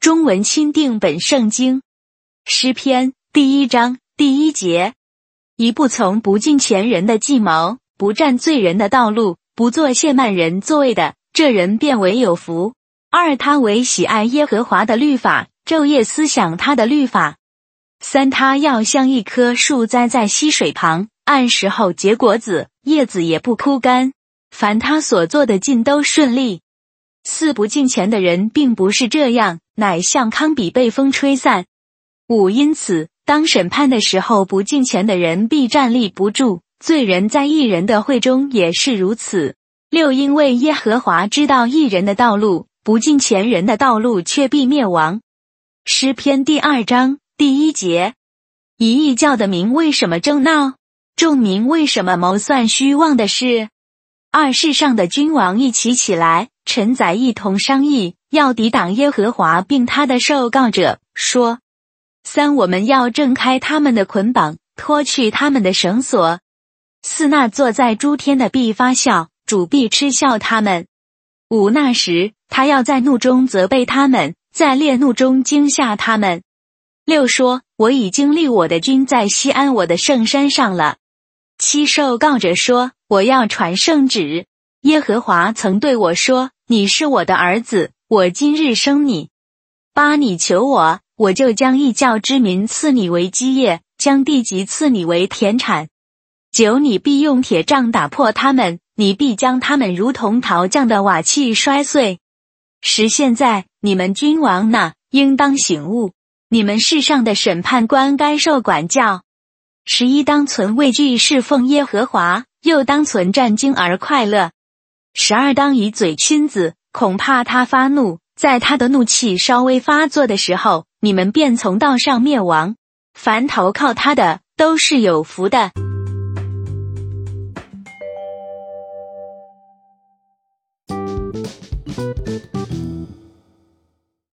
中文钦定本圣经。诗篇第一章第一节：一不从不近前人的计谋，不占罪人的道路，不做亵慢人作为的，这人便为有福。二他为喜爱耶和华的律法，昼夜思想他的律法。三他要像一棵树栽在溪水旁，按时候结果子，叶子也不枯干。凡他所做的尽都顺利。四不敬钱的人并不是这样，乃像糠比被风吹散。五因此，当审判的时候，不敬钱的人必站立不住；罪人在一人的会中也是如此。六因为耶和华知道一人的道路，不敬钱人的道路却必灭亡。诗篇第二章第一节：一异教的民为什么争闹？众民为什么谋算虚妄的事？二世上的君王一起起来。臣宰一同商议，要抵挡耶和华，并他的受告者，说：三，我们要挣开他们的捆绑，脱去他们的绳索。四，那坐在诸天的必发笑，主必嗤笑他们。五，那时他要在怒中责备他们，在烈怒中惊吓他们。六，说我已经立我的君在西安我的圣山上了。七，受告者说，我要传圣旨。耶和华曾对我说：“你是我的儿子，我今日生你。八，你求我，我就将异教之民赐你为基业，将地级赐你为田产。九，你必用铁杖打破他们，你必将他们如同陶匠的瓦器摔碎。十，现在你们君王呢，应当醒悟，你们世上的审判官该受管教。十一，当存畏惧侍奉耶和华，又当存战惊而快乐。”十二当以嘴亲子，恐怕他发怒，在他的怒气稍微发作的时候，你们便从道上灭亡。凡投靠他的，都是有福的。